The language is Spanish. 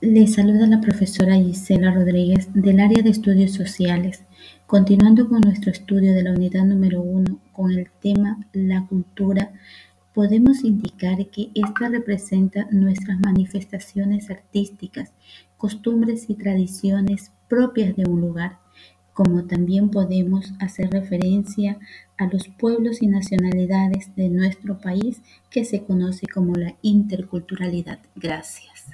Les saluda la profesora Gisela Rodríguez del área de estudios sociales, continuando con nuestro estudio de la unidad número uno con el tema la cultura. Podemos indicar que esta representa nuestras manifestaciones artísticas, costumbres y tradiciones propias de un lugar, como también podemos hacer referencia a los pueblos y nacionalidades de nuestro país que se conoce como la interculturalidad. Gracias.